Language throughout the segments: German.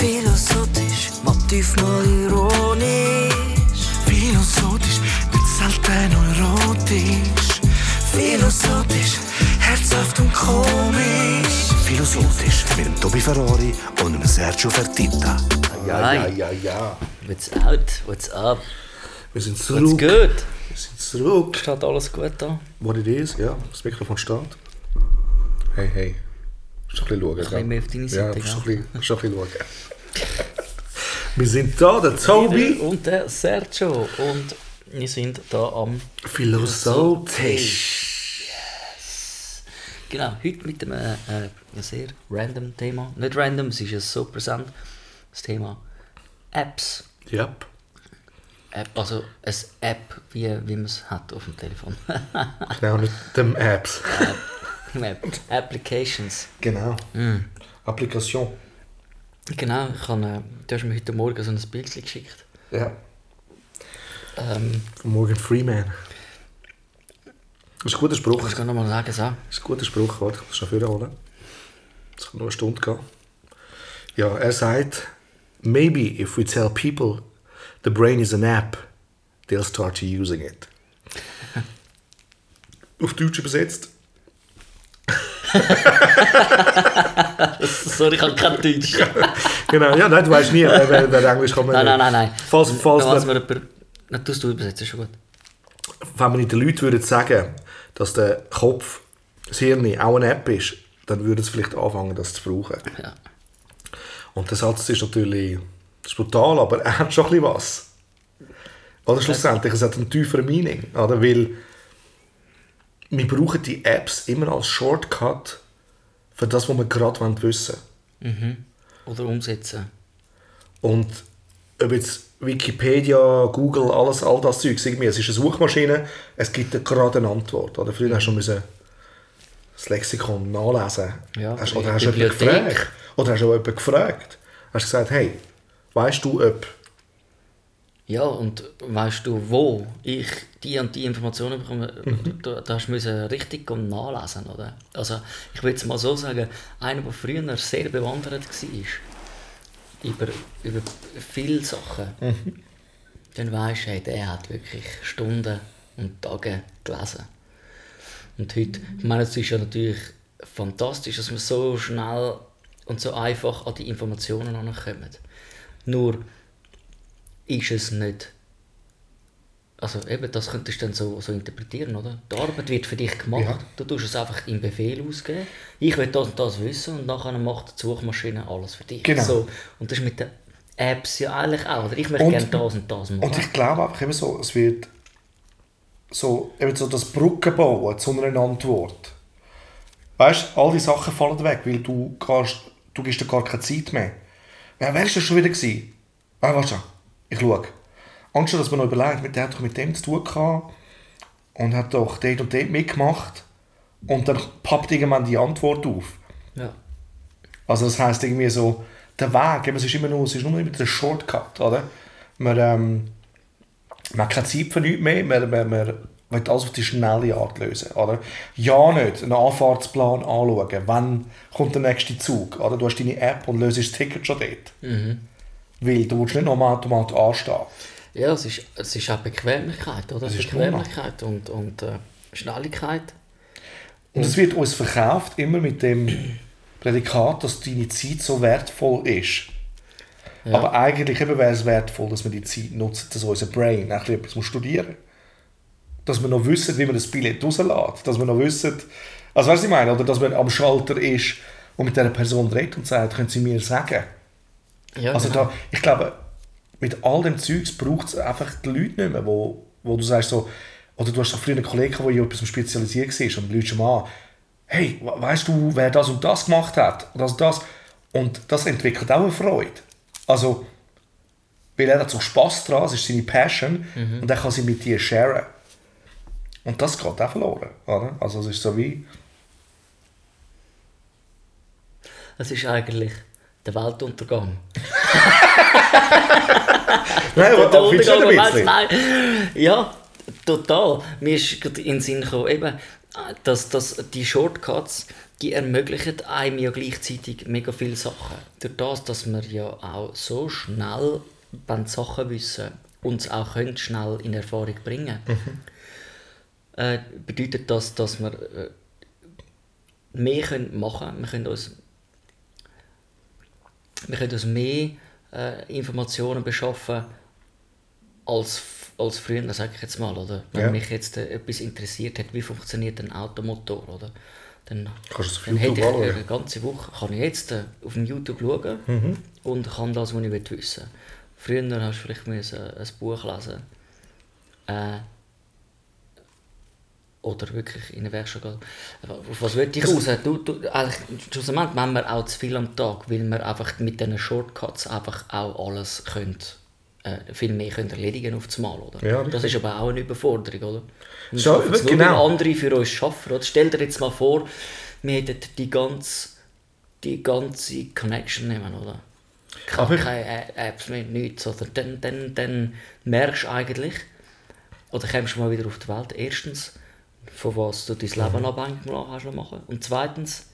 Philosophisch, manchmal ironisch. Philosophisch, nicht selten neurotisch. Philosophisch, herzhaft und komisch. Philosophisch mit dem Tobi Ferrari und dem Sergio Fertitta. Ja, ja, ja, ja. What's out? What's up? Wir sind What's zurück. good? Wir sind zurück. Steht alles gut da? What it is, ja. Das Mikrofon steht. Hey, hey. Du ein bisschen schauen. bisschen mehr auf deine Seite, Ja, du ein bisschen, du ein bisschen schauen. Wir sind da, der Tobi. Und der Sergio. Und wir sind da am Philosophisch. Genau, heute mit einem äh, sehr random Thema. Nicht random, es ist ja so präsent. Das Thema Apps. Ja. App, also eine App, wie, wie man es hat auf dem Telefon. Genau, nicht dem Apps. App. Applications. Genau. Mm. Applikation. Genau, ich habe, äh, du hast mir heute Morgen so ein Bild geschickt. Ja. Ähm, Morgan Freeman. Das ist ein guter Spruch. was kann ich noch mal sagen? So? Das ist ein guter Spruch, warte, ich muss schon holen. Das kann noch eine Stunde gehen. Ja, er sagt, maybe if we tell people the brain is an app, they'll start using it. Auf Deutsch übersetzt. Sorry, ich habe kein Deutsch. Genau, ja, nein, du weißt nie, wer, wer, Englisch kann Nein, nein, nein, nein. Falls, falls Falls man, wir. Nein, tust du übersetzen, ist schon gut. wenn man den Leuten würde sagen, dass der Kopf, das Hirn auch eine App ist, dann würden sie vielleicht anfangen, das zu brauchen. Ja. Und der Satz ist natürlich ist brutal, aber er hat schon ein bisschen was. Oder schlussendlich, es hat einen tieferen Meaning. Oder? Weil wir brauchen die Apps immer als Shortcut für das, was wir gerade wissen wollen. Oder umsetzen. Und ob jetzt Wikipedia, Google, alles, all das Zeug, irgendwie, es ist eine Suchmaschine, es gibt gerade eine Antwort. Oder? Früher hast du müssen das Lexikon nachlesen. Ja, hast, oder hast du jemanden gefragt. Oder hast du jemanden gefragt. Hast gesagt, hey, weißt du, ob... Ja, und weißt du, wo ich die und die Informationen bekomme, da, da hast du müssen richtig nachlesen, oder? Also, ich will es mal so sagen, einer, der früher sehr bewandert war, über, über viele Sachen, dann weisst du, hey, der hat wirklich Stunden und Tage gelesen. Und heute, ich meine, es ist ja natürlich fantastisch, dass wir so schnell und so einfach an die Informationen herankommen. Nur ist es nicht. Also eben, das könntest du dann so, so interpretieren, oder? Die Arbeit wird für dich gemacht, Ja. du tust es einfach im Befehl ausgeben. Ich will das und das wissen und nachher macht die Suchmaschine alles für dich. Genau. So, und das ist mit den Apps ja eigentlich auch, oder? Ich möchte gerne das und das machen. Und ich glaube einfach immer so, es wird so, eben so das Brücken bauen zu einer Antwort. Weißt du, all die Sachen fallen weg, weil du, gehst, du gibst dir gar keine Zeit mehr. Ja, wer war das schon wieder? Gewesen? Ah, warte schon, ich schaue. Anstatt dass man noch überlegt, mit der hat doch mit dem zu tun gehabt und hat doch dort und dort mitgemacht und dann pappt irgendwann die Antwort auf. ja. Also das heisst irgendwie so, der Weg, es ist immer nur, es ist nur immer der Shortcut, oder? Man, ähm, man hat keine Zeit für nichts mehr, man, man, man will alles auf die schnelle Art lösen, oder? Ja nicht, einen Anfahrtsplan anschauen, wann kommt der nächste Zug, oder? Du hast deine App und löst das Ticket schon dort. Weil du willst nicht noch am Automat anstehen. Ja, es ist, es ist auch Bequemlichkeit, oder? Es ist Bequemlichkeit und, und äh, Schnelligkeit. Und es wird uns verkauft immer mit dem Prädikat, dass deine Zeit so wertvoll ist. Ja. Aber eigentlich eben wäre es wertvoll, dass wir die Zeit nutzen, dass unser Brain etwas studieren muss. Dass wir noch wissen, wie man das Billett rauslässt. Dass wir noch wissen, also weißt du, was ich meine? Oder dass man am Schalter ist und mit dieser Person redet und sagt, können Sie mir sagen? Ja, Also genau. da, ich glaube, mit all dem Zeugs braucht es einfach die Leute nicht mehr, wo, wo du sagst so, oder du hast doch früher einen Kollegen, der in etwas spezialisiert war und Leute schon mal an, hey, we- weißt du, wer das und das gemacht hat? Und das und das. Und das entwickelt auch eine Freude. Also, weil er hat so Spass dran, es ist seine Passion und er kann sie mit dir sharen. Und das geht auch verloren. Oder? Also es ist so wie, Es ist eigentlich der Weltuntergang. nein, aber, Der Untergang, ein bisschen? nein. Ja, total. Mir ist gerade in den Sinn gekommen, eben, dass, dass die Shortcuts die ermöglichen einem ja gleichzeitig mega viele Sachen. Durch das, dass wir ja auch so schnell wenn Sachen wissen und es auch können schnell in Erfahrung bringen äh, bedeutet das, dass wir äh, mehr können machen können. Wir können uns, wir können uns mehr äh, Informationen beschaffen als, als früher, sage ich jetzt mal. Oder? Wenn Ja. mich jetzt äh, etwas interessiert hat, wie funktioniert ein Automotor, oder? dann, dann hätte ich eine ganze Woche, kann ich jetzt äh, auf dem YouTube schauen Mhm. und kann das, was ich will wissen Früher hast du vielleicht müssen ein Buch lesen äh, oder wirklich in eine Werkstatt gehen. Auf was will ich raus? Du, du, eigentlich, schlussendlich machen wir auch zu viel am Tag, weil wir einfach mit diesen Shortcuts einfach auch alles können, äh, viel mehr können erledigen auf das Mal, oder? Ja, das ist aber auch eine Überforderung, oder? Schaffen es nur, genau. andere für uns schaffen, oder? Stell dir jetzt mal vor, wir hätten die ganze, die ganze Connection nehmen, oder? Keine, Aber- keine Apps mehr, nichts, oder? Dann, dann, dann merkst du eigentlich, oder kommst du mal wieder auf die Welt, erstens, von was du dein Leben abhängig machen machen. Und zweitens,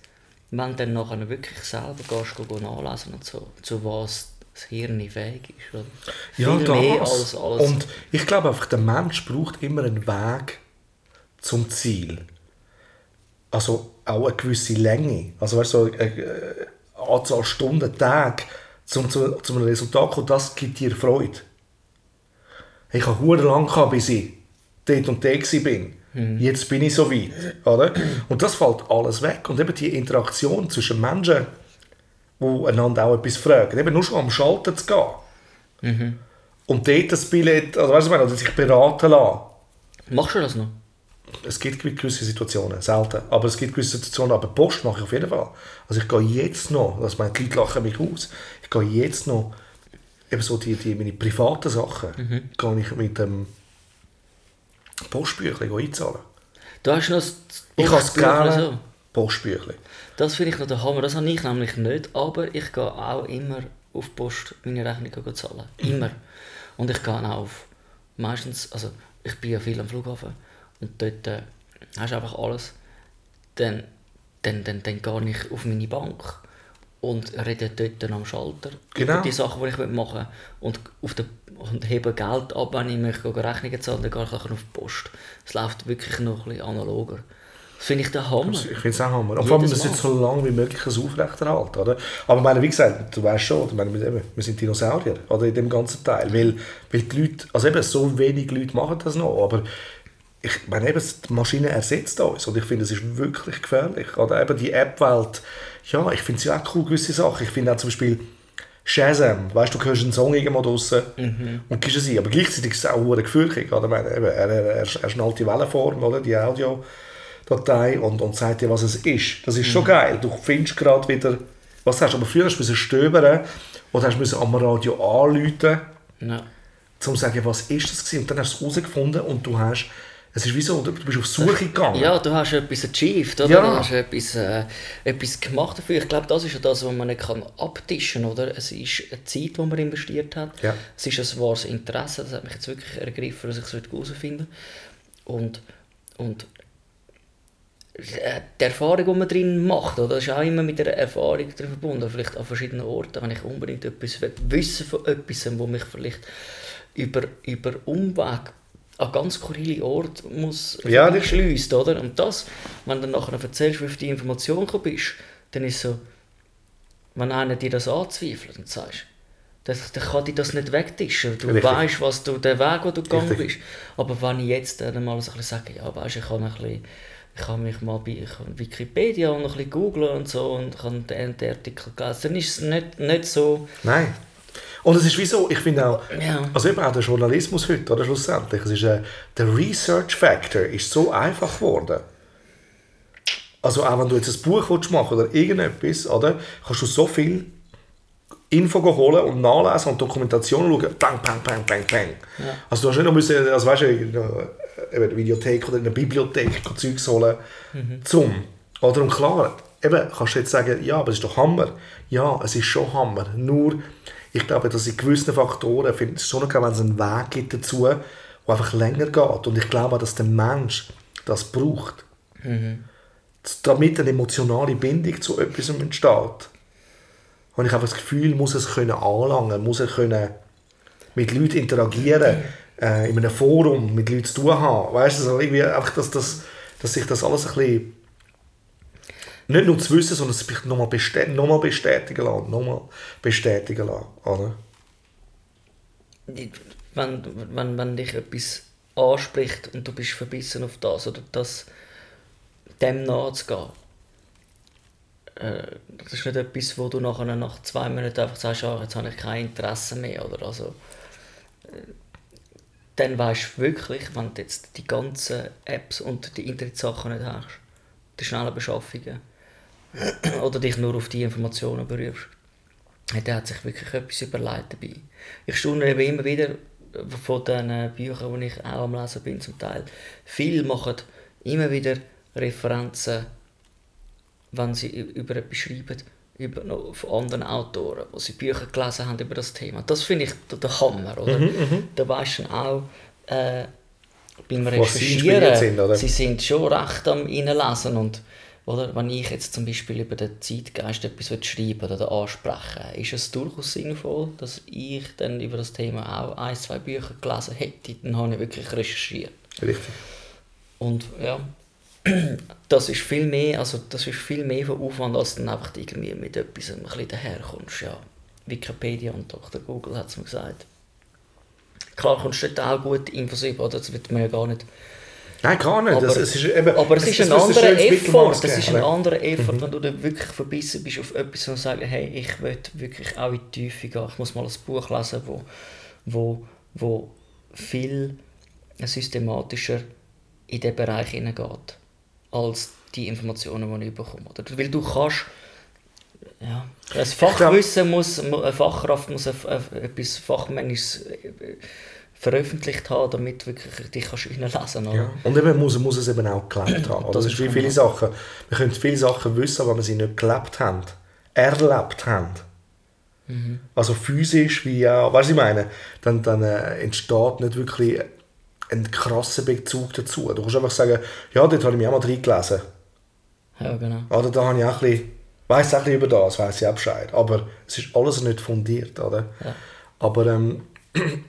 wenn du dann nachher wirklich selber gehst, go nachlesen und so, zu was das Hirn fähig ist. Oder? Ja, Viel mehr das. als alles. Und ich glaube einfach, der Mensch braucht immer einen Weg zum Ziel. Also auch eine gewisse Länge. Also weißt du, so eine, äh, Anzahl Stunden, Tage, zum, zu, zu einem Resultat kommen, das gibt dir Freude. Ich habe hure lang gehabt, bis ich dort und dort war. Bin. Jetzt bin ich so weit. Oder? Und das fällt alles weg. Und eben die Interaktion zwischen Menschen, die einander auch etwas fragen. Eben nur schon am Schalter zu gehen. Und dort das Billett, also weißt du, meine, oder sich beraten lassen. Machst du das noch? Es gibt gewisse Situationen, selten, aber es gibt gewisse Situationen, aber Post mache ich auf jeden Fall. Also ich gehe jetzt noch, das meint, die Leute lachen mich aus, ich gehe jetzt noch, eben so die, die meine privaten Sachen, gehe ich mit dem Postbüchlein einzahlen. Du hast noch das Ich habe es gerne, so. Postbüchlein. Das finde ich noch der Hammer. Das habe ich nämlich nicht, aber ich gehe auch immer auf Post meine Rechnungen zahlen. Immer. Und ich gehe auch auf, meistens, also ich bin ja viel am Flughafen und dort äh, hast du einfach alles. Dann, dann, dann, dann gehe ich auf meine Bank und rede dort am Schalter Genau. über die Sachen, die ich machen will und, auf der, und hebe Geld ab, wenn ich gehen Rechnungen zahlen, dann gehe ich auf die Post. Es läuft wirklich noch ein bisschen analoger. Das finde ich der Hammer. Ich finde es auch Hammer. Und vor allem, das jetzt so lange wie möglich aufrechterhalten. Oder? Aber meine, wie gesagt, du weißt schon, meine, wir sind Dinosaurier oder, in dem ganzen Teil. Weil, weil die Leute, also eben so wenig Leute machen das noch. Aber ich meine, eben, die Maschine ersetzt uns. Und ich finde, es ist wirklich gefährlich. Oder eben die App-Welt, ja, ich finde es ja auch cool, gewisse Sachen. Ich finde auch zum Beispiel Shazam, weißt du, hörst einen Song irgendwo draussen und gibst es ein. Aber gleichzeitig ist es auch meine, eben, er, er, er, er schnallt die Wellenform, oder? die Audiodatei und, und sagt dir, was es ist. Das ist schon geil. Du findest gerade wieder, was hast du. Aber früher hast du stöbern oder hast du am Radio anrufen, Ja. um zu sagen, was ist das gewesen? Und dann hast du es herausgefunden und du hast, es ist wie so, du bist auf Suche gegangen. Ja, du hast etwas achieved, oder? Ja. Du hast etwas, äh, etwas gemacht dafür. Ich glaube, das ist ja das, was man nicht kann abtischen kann, oder? Es ist eine Zeit, die man investiert hat. Ja. Es ist ein wahres Interesse. Das hat mich jetzt wirklich ergriffen, dass ich es herausfinden Und, und äh, die Erfahrung, die man drin macht, oder? das ist auch immer mit einer Erfahrung drin verbunden. Vielleicht an verschiedenen Orten, wenn ich unbedingt etwas will, wissen von etwas, wo mich vielleicht über, über Umweg an ganz skurrile Orte muss Ja, schließt, oder? Und das, wenn du nachher erzählst, wie du auf die Information gekommen bist, dann ist so, wenn einer dir das anzweifelt und sagst, dann, dann kann dir das nicht wegtischen. Du Richtig. weißt, was du, den Weg, den du gegangen Richtig. bist. Aber wenn ich jetzt dann mal so ein bisschen sage, ja, weißt, ich kann ein bisschen, ich habe mich mal bei Wikipedia und ein bisschen googlen und so und habe den, den Artikel gelesen, dann ist es nicht, nicht so, Nein. Und es ist wie so, ich finde auch, Ja. also eben auch der Journalismus heute, oder schlussendlich, es ist, äh, der Research Factor ist so einfach geworden. Also auch wenn du jetzt ein Buch willst machen oder irgendetwas, oder, kannst du so viel Info holen und nachlesen und Dokumentation schauen, bang, bang, bang, bang, bang. Also du hast nicht noch müssen, also weißt du, in einer eine Videothek oder in einer Bibliothek Zeugs holen, zum. Oder und klar, eben kannst du jetzt sagen, ja, aber es ist doch Hammer. Ja, es ist schon Hammer. Nur, ich glaube, dass in gewissen Faktoren, finde ich es schon okay, wenn es einen Weg gibt dazu, der einfach länger geht. Und ich glaube auch, dass der Mensch das braucht. damit eine emotionale Bindung zu etwas entsteht, habe ich einfach das Gefühl, muss es können anlangen, muss er können mit Leuten interagieren, äh, in einem Forum mit Leuten zu tun haben. Weißt du, so irgendwie einfach, dass, dass, dass sich das alles ein bisschen nicht nur zu wissen, sondern sich nochmal bestät noch bestätigen lassen, nochmal bestätigen lassen, oder? Wenn, wenn, wenn dich etwas anspricht und du bist verbissen auf das oder das, dem nachzugehen, äh, das ist nicht etwas, wo du nachher nach zwei Minuten einfach sagst, ah, jetzt habe ich kein Interesse mehr, oder? Also, äh, dann weißt du wirklich, wenn du jetzt die ganzen Apps und die Internetsachen nicht hast, die schnellen Beschaffungen, oder dich nur auf die Informationen berührst, der hat sich wirklich etwas überlegt dabei. Ich staune eben immer wieder von den Büchern, die ich auch am Lesen bin zum Teil. Viele machen immer wieder Referenzen, wenn sie über etwas schreiben, über noch von anderen Autoren, wo sie Bücher gelesen haben über das Thema. Das finde ich der Hammer, oder? Mhm, da weisst du auch, äh, beim Recherchieren, sie, sind, sie sind schon recht am Reinlesen und oder wenn ich jetzt zum Beispiel über den Zeitgeist etwas schreiben oder ansprechen ist es durchaus sinnvoll, dass ich dann über das Thema auch ein, zwei Bücher gelesen hätte. Dann habe ich wirklich recherchiert. Richtig. Und ja, das ist viel mehr, also das ist viel mehr von Aufwand, als dann einfach irgendwie mit etwas ein bisschen daherkommst. Ja, Wikipedia und Dr. Google hat es mir gesagt. Klar kommst du dort auch gute Infos über, oder? das wird man ja gar nicht Nein, gar nicht. Aber, das, es ist, eben, aber es ist ein anderer Effort. Das ist ein anderer Effort, mhm. wenn du dann wirklich verbissen bist auf etwas und sagst, hey, ich will wirklich auch in die Tiefe gehen. Ich muss mal ein Buch lesen, wo, wo, wo viel systematischer in diesen Bereich hineingeht, als die Informationen, die ich bekomme. Weil du kannst ja, ein Fachwissen muss, eine Fachkraft muss etwas Fachmännisches äh, veröffentlicht haben, damit wirklich dich kannst reinlesen kannst. Ja. Und eben muss, muss es eben auch gelebt haben. Das, das ist wie viele Sachen. Wir können viele Sachen wissen, aber wir sie nicht gelebt haben, erlebt haben. Mhm. Also physisch wie auch, weißt du, ich meine, dann, dann äh, entsteht nicht wirklich ein krasser Bezug dazu. Du kannst einfach sagen, ja, dort habe ich mich auch mal reingelesen. Ja, genau. Oder da habe ich auch ein bisschen, weiss auch ein bisschen über das, weiss ich auch Bescheid. Aber es ist alles nicht fundiert, oder? Ja. Aber ähm,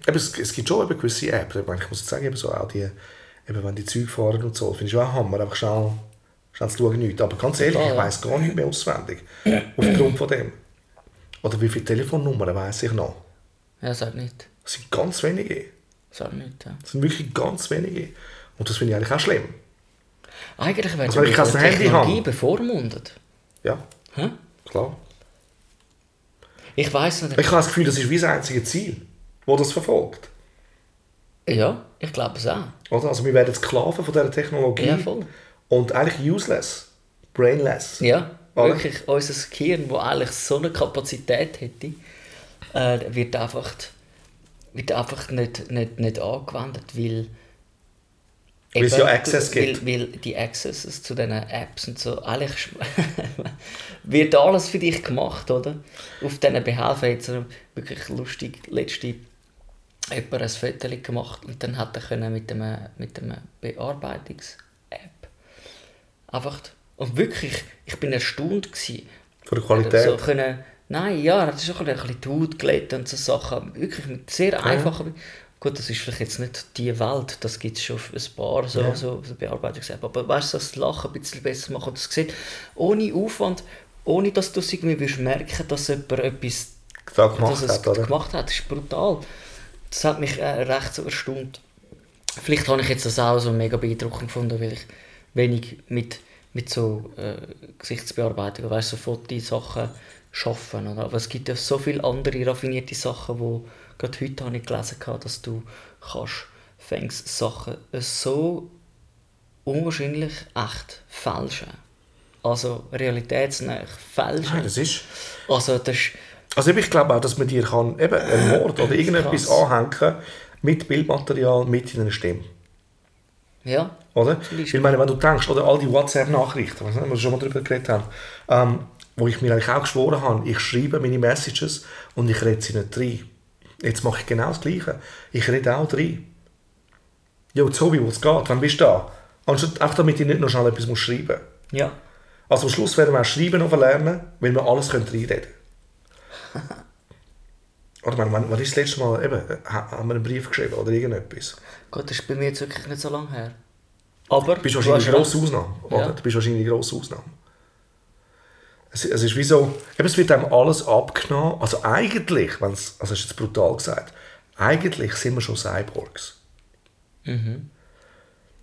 es, es gibt schon eben gewisse Apps, ich muss jetzt sagen, eben so auch die, eben wenn die Züge fahren und so, finde ich auch Hammer, einfach schnell, schnell zu schauen, nichts. Aber ganz ehrlich, ich weiß gar nicht mehr auswendig, aufgrund von dem. Oder wie viele Telefonnummern weiß ich noch? Ja, sag nicht. Das sind ganz wenige. Sag nicht, ja. Das sind wirklich ganz wenige. Und das finde ich eigentlich auch schlimm. Eigentlich werden also, ich ein Technologie bevormundet. Ja, Hä? klar. Ich weiß nicht. Ich habe das Gefühl, das ist wie das einzige Ziel wo das verfolgt. Ja, ich glaube es auch. Oder? Also wir werden Sklaven von dieser Technologie ja, voll. und eigentlich useless, brainless. Ja, Oder? wirklich unser Gehirn, das eigentlich so eine Kapazität hätte, äh, wird einfach, wird einfach nicht, nicht, nicht angewendet, weil weil es ja Access gibt. Weil, weil die Accesses zu diesen Apps und so, eigentlich wird alles für dich gemacht, oder? Auf diesen Behelfen jetzt wirklich lustig, letzte jemand ein Foto gemacht und dann hat er mit dem, mit dem Bearbeitungs-App einfach und wirklich, ich bin erstaunt gewesen. Von der Qualität? So können, nein, ja, er hat schon ein bisschen die Haut gelegt und so Sachen, wirklich mit sehr ja. einfachen, gut, das ist vielleicht jetzt nicht die Welt, das gibt es schon ein paar so, ja. so, Bearbeitungs-App, aber weißt du, das Lachen ein bisschen besser machen und das sieht, ohne Aufwand, ohne dass du es irgendwie merken dass jemand etwas gemacht, hat, oder? gemacht hat, das ist brutal das hat mich äh, recht so erstaunt. Vielleicht habe ich jetzt das auch so mega beeindruckend gefunden, weil ich wenig mit, mit so äh, Gesichtsbearbeitung, weißt, so Fotosachen schaffen. Oder? Aber es gibt ja so viele andere raffinierte Sachen, wo gerade heute habe ich gelesen habe, dass du kannst fängst Sachen so unwahrscheinlich echt fälschen. Also realitätsnah fälschen. Ja, das ist... Also das ist also ich glaube auch, dass man dir kann eben einen Mord oder irgendetwas anhängen mit Bildmaterial, mit in einer Stimme. Ja. Oder? Weil meine, wenn du denkst, oder all die WhatsApp-Nachrichten, was wir schon mal darüber geredet haben, ähm, wo ich mir eigentlich auch geschworen habe, ich schreibe meine Messages und ich rede sie nicht rein. Jetzt mache ich genau das Gleiche. Ich rede auch rein. Jo, Zobi, wo es geht, wann bist du da? Anstatt einfach damit ich nicht noch schnell etwas muss schreiben muss. Ja. Also am Schluss werden wir auch Schreiben noch lernen, weil wir alles können reinreden können. Oder wann, wann, wann ist das letzte Mal, eben, ha- haben wir einen Brief geschrieben oder irgendetwas? Gott, das ist bei mir jetzt wirklich nicht so lange her. Aber Du bist wahrscheinlich eine grosse. Ausnahme. Oder? Ja. Du bist wahrscheinlich eine grosse Ausnahme. Es, es ist wie so, eben, es wird einem alles abgenommen. Also eigentlich, wenn's, also das ist jetzt brutal gesagt, eigentlich sind wir schon Cyborgs.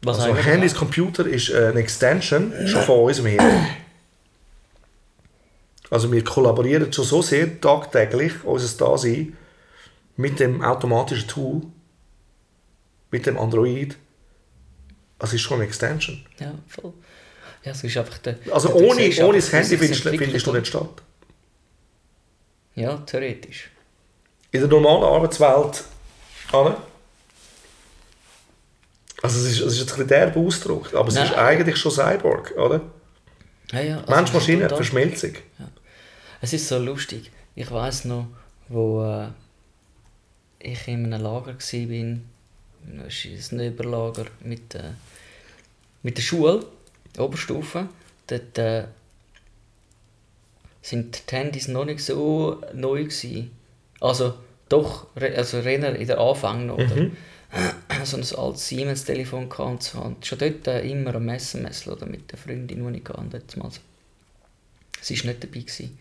Was Also? Handys Computer ist äh, eine Extension schon von unserem Hirn. Also wir kollaborieren schon so sehr tagtäglich, unser Dasein, mit dem automatischen Tool, mit dem Android. Also es ist schon eine Extension. Ja, voll. Ja, es ist einfach der... Also der- der ohne, Gesellschaft, ohne das Handy findest, findest du nicht statt. Ja, theoretisch. In der normalen Arbeitswelt, Anne, also es ist, es ist jetzt ein bisschen derbe Ausdruck, aber es Nein. ist eigentlich schon Cyborg, oder? Ja, ja, also Mensch, es ist Maschine, brutal. Verschmelzung. Es ist so lustig. Ich weiß noch, wo äh, ich in einem Lager war, das ist ein Überlager mit, äh, mit der Schule, Oberstufe. Dort äh, sind die Handys noch nicht so neu gewesen. Also doch, also eher in der Anfang noch. Oder? so ein altes Siemens-Telefon gehabt und so. Und schon dort äh, immer am SMS oder mit der Freundin, die ich hatte. Sie war nicht dabei. Gewesen.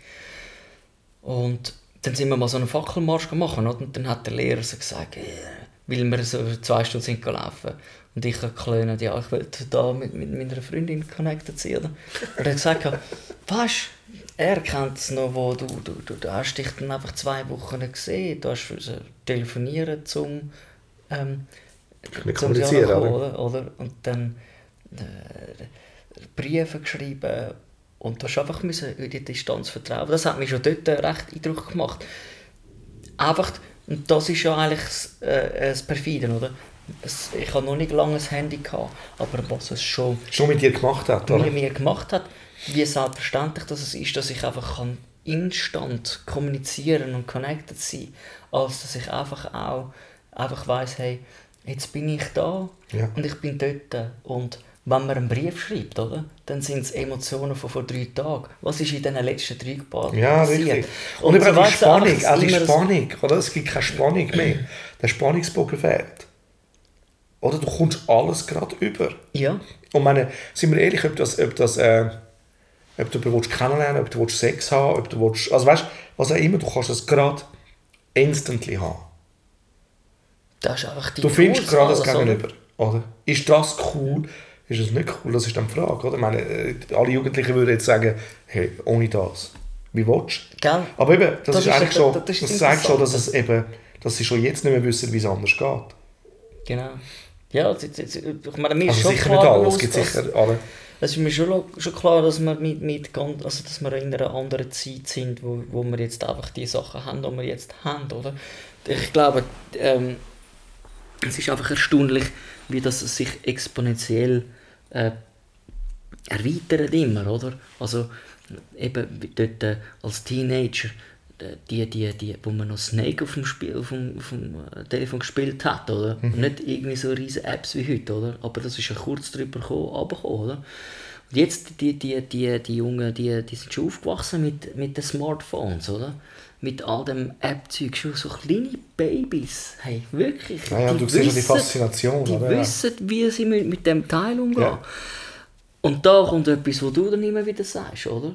Und dann sind wir mal so einen Fackelmarsch gemacht und dann hat der Lehrer so gesagt, weil wir so zwei Stunden sind gelaufen und ich erklärt, ja, ich will da mit, mit meiner Freundin connected sein. Oder? Und er hat gesagt, weißt er kennt es noch, wo du, du, du, du hast dich dann einfach zwei Wochen gesehen, du hast müssen telefonieren zum ähm, zum kommunizieren, oder? oder? oder? Und dann äh, Briefe geschrieben und du hast einfach müssen in die Distanz vertrauen. Das hat mich schon dort äh, recht Eindruck gemacht. Einfach, und das ist ja eigentlich das, äh, das Perfide, oder? Es, ich habe noch nicht lange ein Handy gehabt, aber was es schon Schon mit dir gemacht hat, oder? mit mir gemacht hat, wie selbstverständlich das es ist, dass ich einfach kann instant kommunizieren und connected sein, als dass ich einfach auch einfach weiß, hey, jetzt bin ich da Ja. und ich bin dort und wenn man einen Brief schreibt, oder, dann sind es Emotionen von vor drei Tagen. Was ist in den letzten drei Tagen Ja, passiert? richtig. Und, Und so auch die Spannung, auch die immer so- Spannung, oder? Es gibt keine Spannung mehr. Der Spannungsbogen fehlt. Oder du kommst alles gerade über. Ja, Und meine, sind wir ehrlich, ob das, ob das, äh, ob du jemanden willst kennenlernen ob du willst Sex haben ob du willst, also weißt, was auch immer, du kannst das gerade instantly haben. das ist einfach die Du findest gerade das? Gegenüber. Oder? Ist das cool? Ist es nicht cool? Das ist dann die Frage. Oder? Ich meine, äh, alle Jugendlichen würden jetzt sagen, hey, ohne das, wie willst du? Gell? Aber eben, das, Das ist ist eigentlich schon, das ist das zeigt schon, dass es eben, dass sie schon jetzt nicht mehr wissen, wie es anders geht. Genau. Ja, ich meine, mir ist Also schon sicher klar nicht alle, es gibt sicher alle. Es ist mir schon, schon klar, dass wir, mit, mit, also, dass wir in einer anderen Zeit sind, wo, wo wir jetzt einfach die Sachen haben, die wir jetzt haben, oder? Ich glaube, ähm, es ist einfach erstaunlich, wie das sich exponentiell äh, erweitert immer, oder? Also eben dort äh, als Teenager, äh, die, die, die, wo man noch Snake auf dem, Spiel, auf dem, auf dem äh, Telefon gespielt hat, oder? Und nicht irgendwie so riesige Apps wie heute, oder? Aber das ist ja kurz drüber gekommen, runtergekommen, oder? Und jetzt, die, die, die, die Jungen, die, die sind schon aufgewachsen mit, mit den Smartphones, oder? Mit all dem App-Zeug, schon so kleine Babys, hey, wirklich. Ja, ja, du siehst ja die Faszination, Die oder? Wissen, wie sie mit, mit dem Teil umgehen. Ja. Und da kommt etwas, wo du dann immer wieder sagst, oder?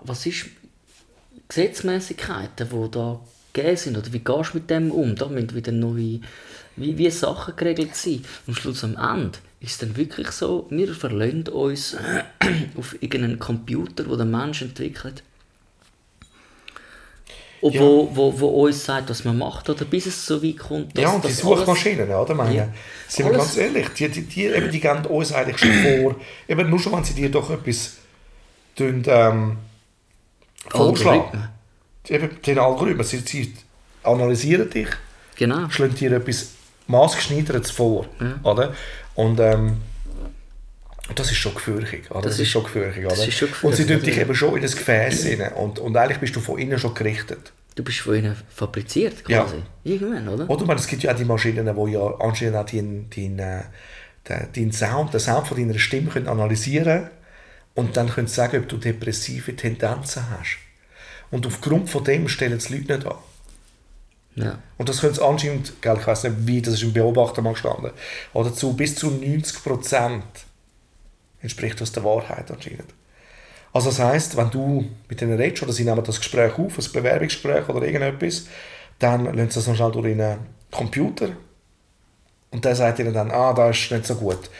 Was ist Gesetzmäßigkeiten, die da gegeben sind? Oder wie gehst du mit dem um? Da müssen wieder neue, wie, wie Sachen geregelt sein. Am Schluss am Ende ist es dann wirklich so, wir verlassen uns auf irgendeinen Computer, den der Mensch entwickelt. Und Ja. wo, wo, wo uns sagt, was man macht, oder bis es so weit kommt, dass Ja, und die Suchmaschinen, oder? Meine, Ja. Sind wir ganz ehrlich, die, die, die, eben, die geben uns eigentlich schon vor, eben nur schon, wenn sie dir doch etwas tun, ähm, vorschlagen. Eben, den Algorithmen, sie, sie analysieren dich, Genau. schlagen dir etwas maßgeschneidertes vor, oder? Und ähm, das ist schon oder? Das, Das ist schon oder? schon und sie tun dich ja. eben schon in ein Gefäß rein und, und eigentlich bist du von innen schon gerichtet. Du bist von ihnen fabriziert, Ja. quasi. Irgendwann, oder? Oder? Meine, es gibt ja auch die Maschinen, die ja anscheinend auch deinen, deinen, äh, den, deinen Sound, den Sound von deiner Stimme können analysieren Und dann können sie sagen, ob du depressive Tendenzen hast. Und aufgrund von dem stellen die Leute nicht an. Ja. Und das können sie anscheinend, gell, ich weiß nicht wie, das ist im Beobachter mal gestanden, oder zu bis zu 90% entspricht das der Wahrheit anscheinend. Also das heisst, wenn du mit denen redest oder sie nehmen das Gespräch auf, ein Bewerbungsgespräch oder irgendetwas, dann lassen sie das noch schnell durch einen Computer und der sagt ihnen dann, ah, das ist nicht so gut.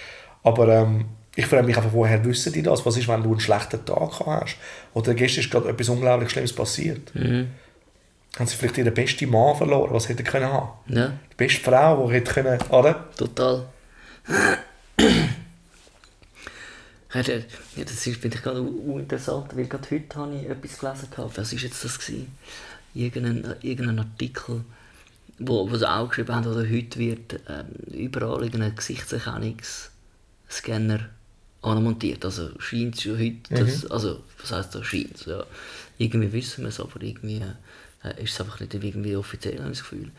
Aber ähm, ich frage mich einfach, woher wissen die das? Was ist, wenn du einen schlechten Tag hast? Oder gestern ist gerade etwas unglaublich Schlimmes passiert. Haben sie vielleicht ihren besten Mann verloren, was sie hätten können haben. Ja, Die beste Frau, die hätte können, oder? total. Ja, das finde ich gerade u- interessant, weil gerade heute habe ich etwas gelesen. Gehabt. Was war jetzt das? Gewesen? Irgendein, äh, irgendein Artikel, wo, wo sie auch geschrieben haben, oder heute wird ähm, überall irgendein Gesichtserkennungsscanner anmontiert. Also scheint es schon heute, dass, also was heisst das scheint ja. Irgendwie wissen wir es, aber irgendwie äh, ist es einfach nicht irgendwie offiziell, habe ich das Gefühl.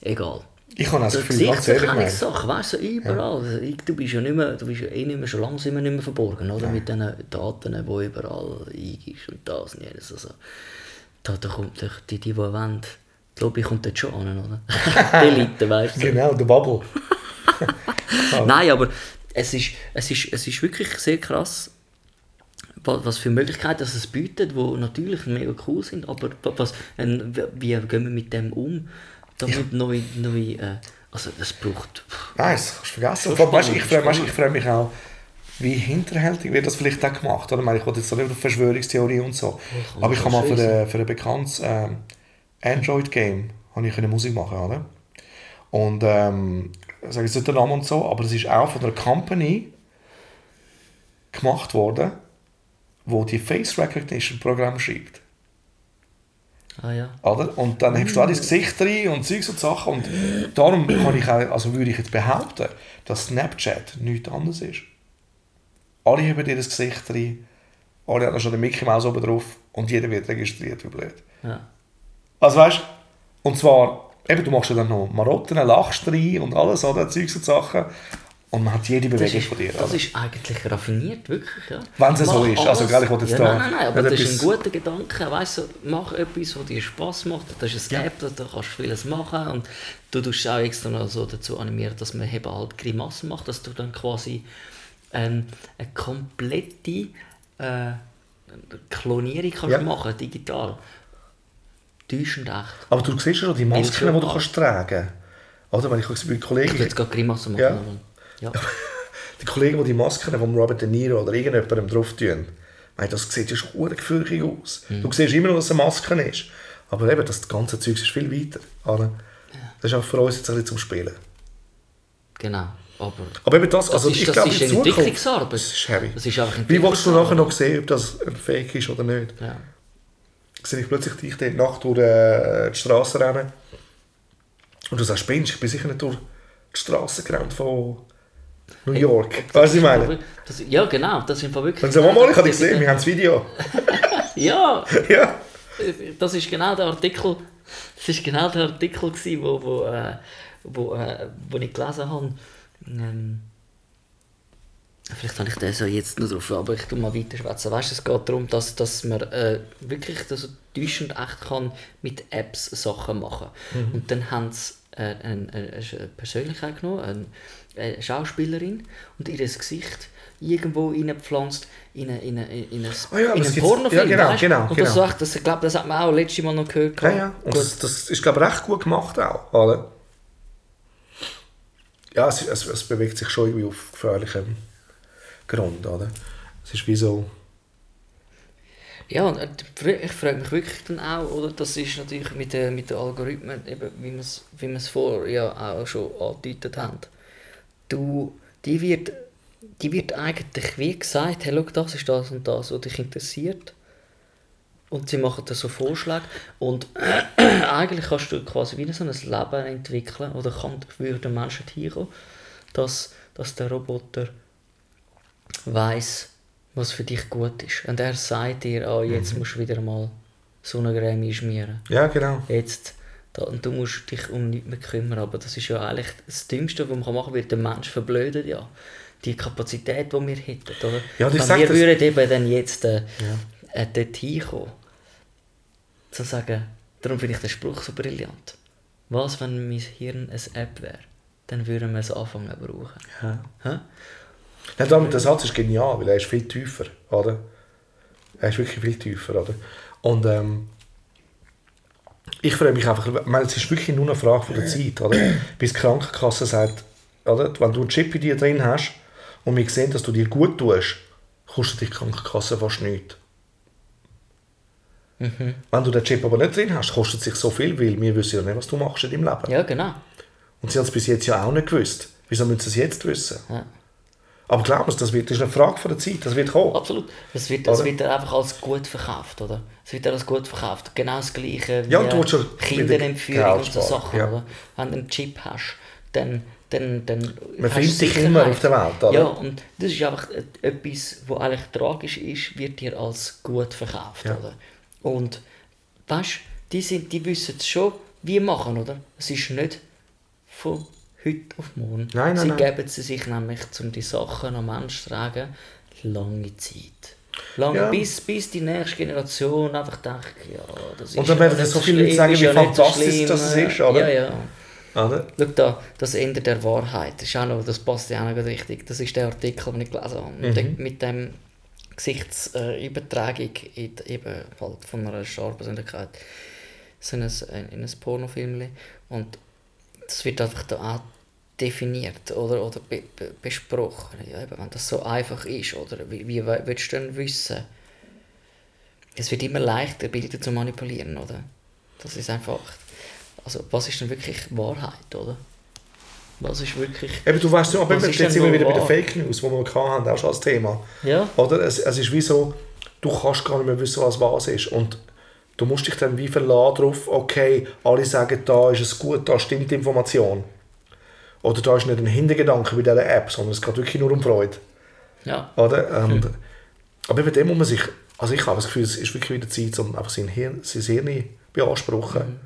Egal. Ich habe das So Gefühl, ganz ehrlich, mein, Sachen, weißt du, so überall. Also, ich- Du bist ja nicht mehr, du bist ja eh nicht mehr, schon lange sind wir nicht mehr verborgen, oder? Mit diesen Daten, die überall eingibst und das und jenes. Also, da, da kommt die, die, die wollen, die Lobby kommt dort schon an, oder? die Elite, weißt du. genau, der Bubble. Nein, aber es ist, es, ist, es ist wirklich sehr krass, wa- was für Möglichkeiten das es bietet, die natürlich mega cool sind, aber wa- was, ähm, wie gehen wir mit dem um, damit neue, neue äh, also das braucht... Nein, das kannst du vergessen. Allem, weißt, ich, frage, weißt, ich frage mich auch, wie hinterhältig wird das vielleicht auch gemacht. Oder? Ich meine, ich will jetzt nicht auf Verschwörungstheorie und so. kann Aber ich habe mal für ein, für ein bekanntes ähm, Android-Game habe ich eine Musik machen oder? Und ähm, ich sage jetzt nicht den Namen und so, aber es ist auch von einer Company gemacht worden, wo die Face Recognition Programm schreibt. Ah ja. Oder? Und dann hast du auch dein Gesicht rein und Zeugs und Sachen. Und darum kann ich auch, also würde ich jetzt behaupten, dass Snapchat nichts anderes ist. Alle haben ihr Gesicht rein, alle haben schon den Mickey Mouse oben drauf und jeder wird registriert, wie blöd. ja. Also weißt du, und zwar, eben, du machst ja dann noch Marotten, lachst rein und alles, oder? Zeugs und Sachen. Und man hat jede Bewegung ist, von dir. das oder? ist eigentlich raffiniert, wirklich. Ja. Wenn es so ist. Also, gell, ich will jetzt ja, da Nein, nein, nein, aber das ist ein guter Gedanke. Weißt du, mach etwas, was dir Spass macht. Das ist ein App, da kannst du vieles machen. Und du tust auch extra noch so dazu animieren, dass man eben halt Grimassen macht, dass du dann quasi ähm, eine komplette äh, Klonierung kannst Ja. machen, digital. Täuschend echt. Aber du siehst ja schon die Masken, die du kannst tragen Oder? Wenn ich bei Ich Kollegen... will jetzt gerade Grimassen machen. Ja. Aber- ja. Die Kollegen, die die Masken von Robert De Niro oder irgendjemandem drauf tun, meine, das sieht ja schon gefürchtig aus. Du siehst immer noch, dass es eine Maske ist. Aber eben, das ganze Zeug ist viel weiter. Oder? Das ist auch für uns jetzt ein bisschen zum Spielen. Genau. Aber Aber eben das, Das also ist- ich das glaube, ist Entwicklungsarbeit. Das ist heavy. Das ist einfach Wie willst du nachher noch sehen, ob das ein Fake ist oder nicht? ja. Sehe ich plötzlich dich dort nachts durch äh, die Straße rennen und du sagst, spinnst, ich bin sicher nicht durch die Straße gerannt von New York. Weißt du, was ich meine? Das, ja, genau. Das sind wirklich. Dann sagen wir mal, ich habe dich gesehen, wir haben das Video. Ja, ja. das ist genau der Artikel. Das ist genau der Artikel gewesen, wo, wo, äh, wo, äh, wo ich gelesen habe. Ähm, vielleicht habe ich den so jetzt noch drauf, aber ich tue mal weiter schwätzen. Weißt, du, es geht darum, dass, dass man äh, wirklich das täuschend echt kann mit Apps Sachen machen. Und dann haben sie äh, eine, eine, eine Persönlichkeit genommen, eine, eine Schauspielerin, und ihr Gesicht irgendwo reingepflanzt in, eine, in, eine, in, ein, Ah ja, in das einen Pornofilm. ja, genau, weißt? genau, Und das, genau. echt, das, ich glaube, das hat man auch letztes Mal noch gehört. Ja, ja. Und das, das ist, glaube ich, recht gut gemacht auch, oder? Ja, es, es, es bewegt sich schon irgendwie auf gefährlichem Grund, oder? Es ist wie so... Ja, und äh, ich frage mich wirklich dann auch, oder, das ist natürlich mit den, mit Algorithmen, eben, wie wir es wie wir es vorher ja auch schon angedeutet haben. Du, die, wird, die wird eigentlich wie gesagt, hey, schau, das ist das und das, was dich interessiert. Und sie machen da so Vorschläge. Und eigentlich kannst du quasi wieder so ein Leben entwickeln, oder kann für den Menschen hinkommen, dass, dass der Roboter weiß, was für dich gut ist. Und er sagt dir, ah, jetzt musst du wieder mal Sonnencreme schmieren. Ja, genau. Jetzt, da, und du musst dich um nichts mehr kümmern. Aber das ist ja eigentlich das Dümmste, was man machen kann, weil der Mensch verblödet ja. die Kapazität, die wir hätten, oder? Ja, ich sag wir das- würden eben dann jetzt äh, äh, dort hinkommen, zu sagen, darum finde ich den Spruch so brillant. Was, wenn mein Hirn eine App wäre? Dann würden wir es anfangen zu brauchen. Ja. Nein, damit, der Satz ist genial, weil er ist viel tiefer, oder? Er ist wirklich viel tiefer, oder? Und ähm, ich frage mich einfach, ich meine, es ist wirklich nur eine Frage von der Zeit, oder? Bis die Krankenkasse sagt, oder? Wenn du einen Chip in dir drin hast und wir sehen, dass du dir gut tust, kostet dich die Krankenkasse fast nichts. Wenn du den Chip aber nicht drin hast, kostet es sich so viel, weil wir wissen ja nicht, was du machst in deinem Leben. Ja, genau. Und sie haben es bis jetzt ja auch nicht gewusst. Wieso müssen sie es jetzt wissen? Ja. Aber glaub mir, das, wird, das ist eine Frage von der Zeit, das wird kommen. Absolut. Es wird, Oder? wird einfach als gut verkauft, oder? Es wird als gut verkauft. Genau das Gleiche wie Ja, ja Kinderentführung und so Sachen, ja. oder? Wenn du einen Chip hast, dann... dann, dann Man findet sich Sicherheit. immer auf der Welt, oder? Ja, und das ist einfach et- etwas, was eigentlich tragisch ist, wird dir als gut verkauft, Ja. oder? Und weißt du, die, sind, die wissen es schon, wie machen, oder? Es ist nicht von heute auf morgen. Nein, nein, Sie nein. geben sie sich nämlich, um die Sachen am Mensch zu tragen, lange Zeit. Lange, Ja. bis, bis die nächste Generation einfach denkt, ja, das ist Und dann werden so viele Leute sagen, wie ja fantastisch das ist, oder? Ja, ja. Oder? Schau da, das Ende der Wahrheit, das, ist auch noch, das passt ja auch noch richtig. Das ist der Artikel, den ich gelesen habe. Mit, dem, mit dem Gesichtsübertragung in, eben halt von einer Starpersönlichkeit so in ein, in ein Pornofilm. Und das wird einfach da auch definiert oder, oder be, be, besprochen. Ja, eben, wenn das so einfach ist, oder wie, wie willst du denn wissen? Es wird immer leichter, Bilder zu manipulieren, oder? Das ist einfach... Also, was ist denn wirklich Wahrheit, oder? Was ist wirklich... Eben, du weißt aber jetzt sind wir wieder bei den wahr? Fake News, die wir hatten, auch schon als Thema. Ja, Oder? Es, es ist wie so, du kannst gar nicht mehr wissen, was was ist. Und du musst dich dann wie verlassen darauf, okay, alle sagen, da ist es gut, da stimmt die Information. Oder da ist nicht ein Hintergedanke bei dieser App, sondern es geht wirklich nur um Freude. ja. Oder? Und, Aber bei dem muss man sich, also ich habe das Gefühl, es ist wirklich wieder Zeit, um einfach sein Hirn, sein Hirn beanspruchen.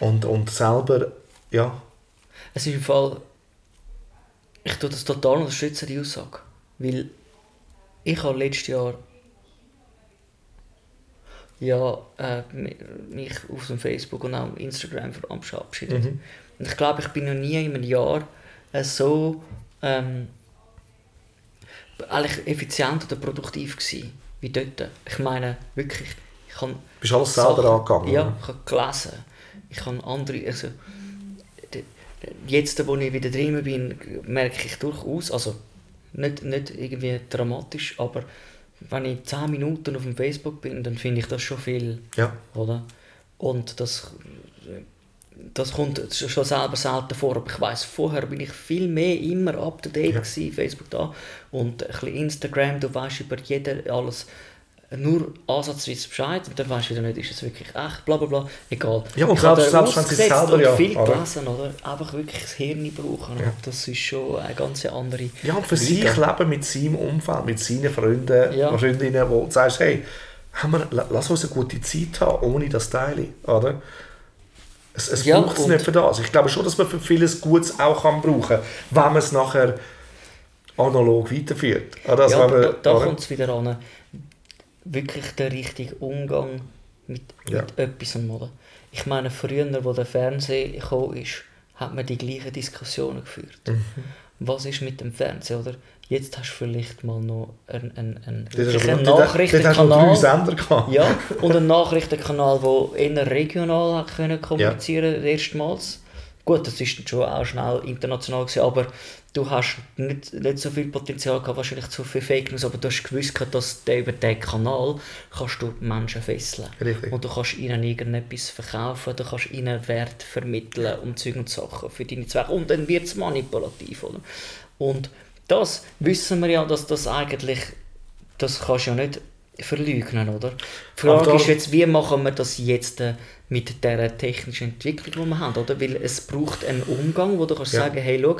Und, und selber, ja, Es ist im Fall... Ich tue das total unterstützen, die Aussage. Weil ich habe letztes Jahr ja, äh, mi- mich auf dem Facebook und auch Instagram verabschiedet. Und ich glaube, ich bin noch nie in einem Jahr äh, so ähm, eigentlich effizient oder produktiv gewesen, wie dort. Ich meine, wirklich, ich habe bist alles selber angegangen. Ja, ich habe gelesen. Ich habe andere, also jetzt, wo ich wieder drin bin, merke ich durchaus, also nicht, nicht irgendwie dramatisch, aber wenn ich 10 Minuten auf dem Facebook bin, dann finde ich das schon viel, Ja. oder? Und das, das kommt schon selber selten vor, aber ich weiß vorher bin ich viel mehr immer up to date Ja. gewesen, Facebook da und ein bisschen Instagram, du weißt über jeden alles nur ansatzweise Bescheid und dann weißt du wieder nicht, ist es wirklich echt, bla bla bla, egal. Ja, und Ich selbst- selbst wenn sie es selber ja, viel gelesen, oder? Einfach wirklich das Hirn brauchen, Ja. das ist schon eine ganz andere Ja, und für Liga. sich leben mit seinem Umfeld, mit seinen Freunden Ja. und Freundinnen, wo du sagst, hey, haben wir, la- lass uns eine gute Zeit haben, ohne das Teil, oder? Es, es Ja, braucht es nicht für das. Ich glaube schon, dass man für vieles Gutes auch kann brauchen kann, wenn man es nachher analog weiterführt. Oder? Also ja, man- da, da kommt es wieder an, wirklich der richtige Umgang mit, Ja. mit etwas. Oder? Ich meine, früher, wo der Fernseher gekommen ist, hat man die gleichen Diskussionen geführt. Mhm. Was ist mit dem Fernseher? Oder? Jetzt hast du vielleicht mal noch einen, einen, einen, wirklich einen Nachrichtenkanal. Sender gehabt. Ja, und einen Nachrichtenkanal, der eher regional hat können kommunizieren erstmals. Gut, das ist dann schon auch schnell international gewesen, aber du hast nicht, nicht so viel Potenzial gehabt, wahrscheinlich zu viel Fake News, aber du hast gewusst, gehabt, dass du über diesen Kanal kannst du Menschen fesseln Richtig. Und du kannst ihnen irgendetwas verkaufen, du kannst ihnen Wert vermitteln und Zeug und Sachen für deine Zwecke. Und dann wird es manipulativ, oder? Und das wissen wir ja, dass das eigentlich, das kannst du ja nicht verleugnen, oder? Die Frage ist jetzt, wie machen wir das jetzt äh, mit der technischen Entwicklung, die wir haben, oder? Weil es braucht einen Umgang, wo du kannst Ja. sagen, hey, schau,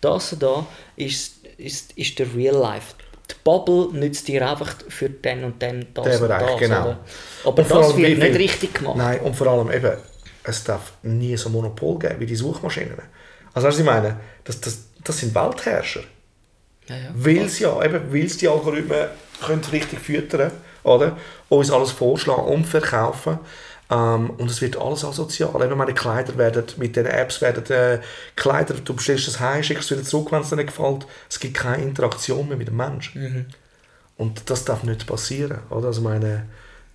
das da ist, ist, ist der Real Life. Die Bubble nützt dir einfach für den und den das Den und Bereich, das, genau. oder? Aber das wird nicht richtig gemacht. Nein, und vor allem eben, es darf nie so ein Monopol geben wie die Suchmaschinen. Also was ich meine, das, das, das sind Weltherrscher. Ja, ja. Weil es ja, eben, weil die Algorithmen können richtig füttern oder? Uns alles vorschlagen und verkaufen. Ähm, und es wird alles asozial. Eben meine Kleider werden, mit den Apps werden äh, Kleider, du bestellst das heim, schickst es wieder zurück, wenn es dir nicht gefällt. Es gibt keine Interaktion mehr mit dem Menschen. Und das darf nicht passieren, oder? Also meine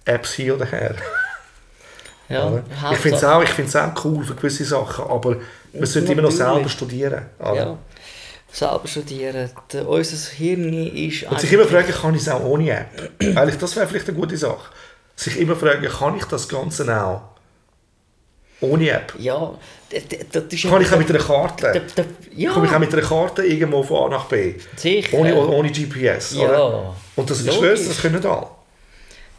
Apps hier oder her. Ja, Oder? Ich finde es auch, ich find's auch cool für gewisse Sachen, aber man sollte immer noch Natürlich. selber studieren. Oder? Ja. Selber studieren. Der, unser Hirn ist Und sich immer fragen, kann ich es auch ohne App? Eigentlich, das wäre vielleicht eine gute Sache. Sich immer fragen, kann ich das Ganze auch ohne App? Ja, das ist Kann ich auch mit einer der, Karte? ja, Komme ich auch mit einer Karte irgendwo von A nach B? sicher. Ohne, ohne GPS, Ja, oder? Und das, ich schwör's, das können nicht alle.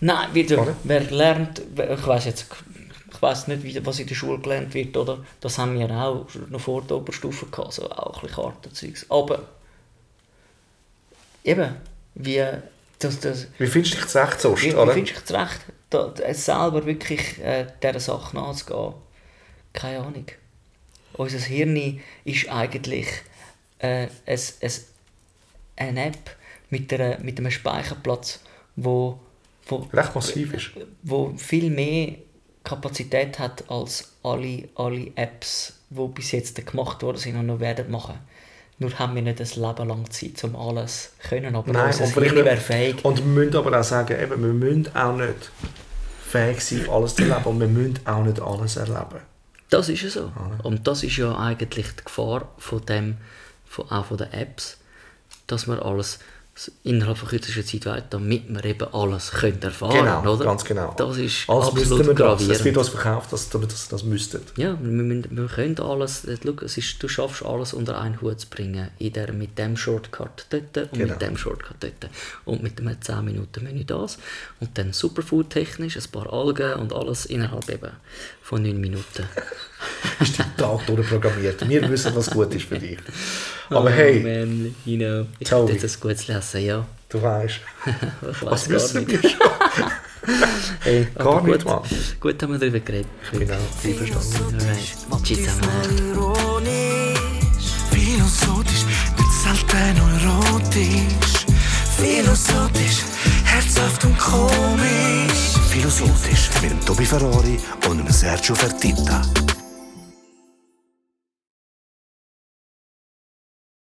Nein, wieder, wer lernt, ich weiß jetzt, ich weiß nicht, wie, was in der Schule gelernt wird, oder? Das haben wir auch noch vor der Oberstufe gehabt, so auch ein bisschen Kartenzeugs. Aber eben, wie das, das, Wie findest du dich zurecht sonst, wie, wie oder? findest du es recht, da, da, selber wirklich äh, dieser Sache nachzugehen? Keine Ahnung. Unser Hirn ist eigentlich äh, es, es, eine App mit, einer, mit einem Speicherplatz, wo, wo, Recht massiv ist. wo viel mehr Kapazität hat als alle, alle Apps, die bis jetzt gemacht worden sind und noch werden machen. Nur haben wir nicht ein Leben lang Zeit, um alles zu können, aber Nein, unser Hirn wäre nicht- fähig. Und wir müssen aber auch sagen, eben, wir müssen auch nicht fähig sein, alles zu erleben. Und wir müssen auch nicht alles erleben. Das ist ja so. Und das ist ja eigentlich die Gefahr von dem, von, auch von den Apps, dass man alles innerhalb von kürzester Zeit weiß, damit man eben alles könnte erfahren Genau, oder? ganz genau. Das ist Als müssten absolut wir das. gravierend. Es wird uns verkauft, dass wir das, das müssten. Ja, wir, wir können alles, äh, schau, es ist, du schaffst alles unter einen Hut zu bringen, in der, mit dem Shortcut dort und Genau. mit dem Shortcut dort und mit dem 10 Minuten Menü das und dann Superfood technisch, ein paar Algen und alles innerhalb eben von 9 Minuten. Ist den Tag durchprogrammiert. Wir wissen, was gut ist für dich. Aber Oh, hey, man, you know, ich könnte jetzt ein gutes lesen, ja. du weißt, Ich was weiß gar wissen nicht. wir schon? Hey, Gar nicht, gut, Mann. gut haben wir darüber geredet. Ich bin auch einverstanden. Alright, tschüss philosophisch, nicht selten erotisch. Philosophisch, herzhaft und komisch. Philosophisch mit dem Tobi Ferrari und dem Sergio Fertitta.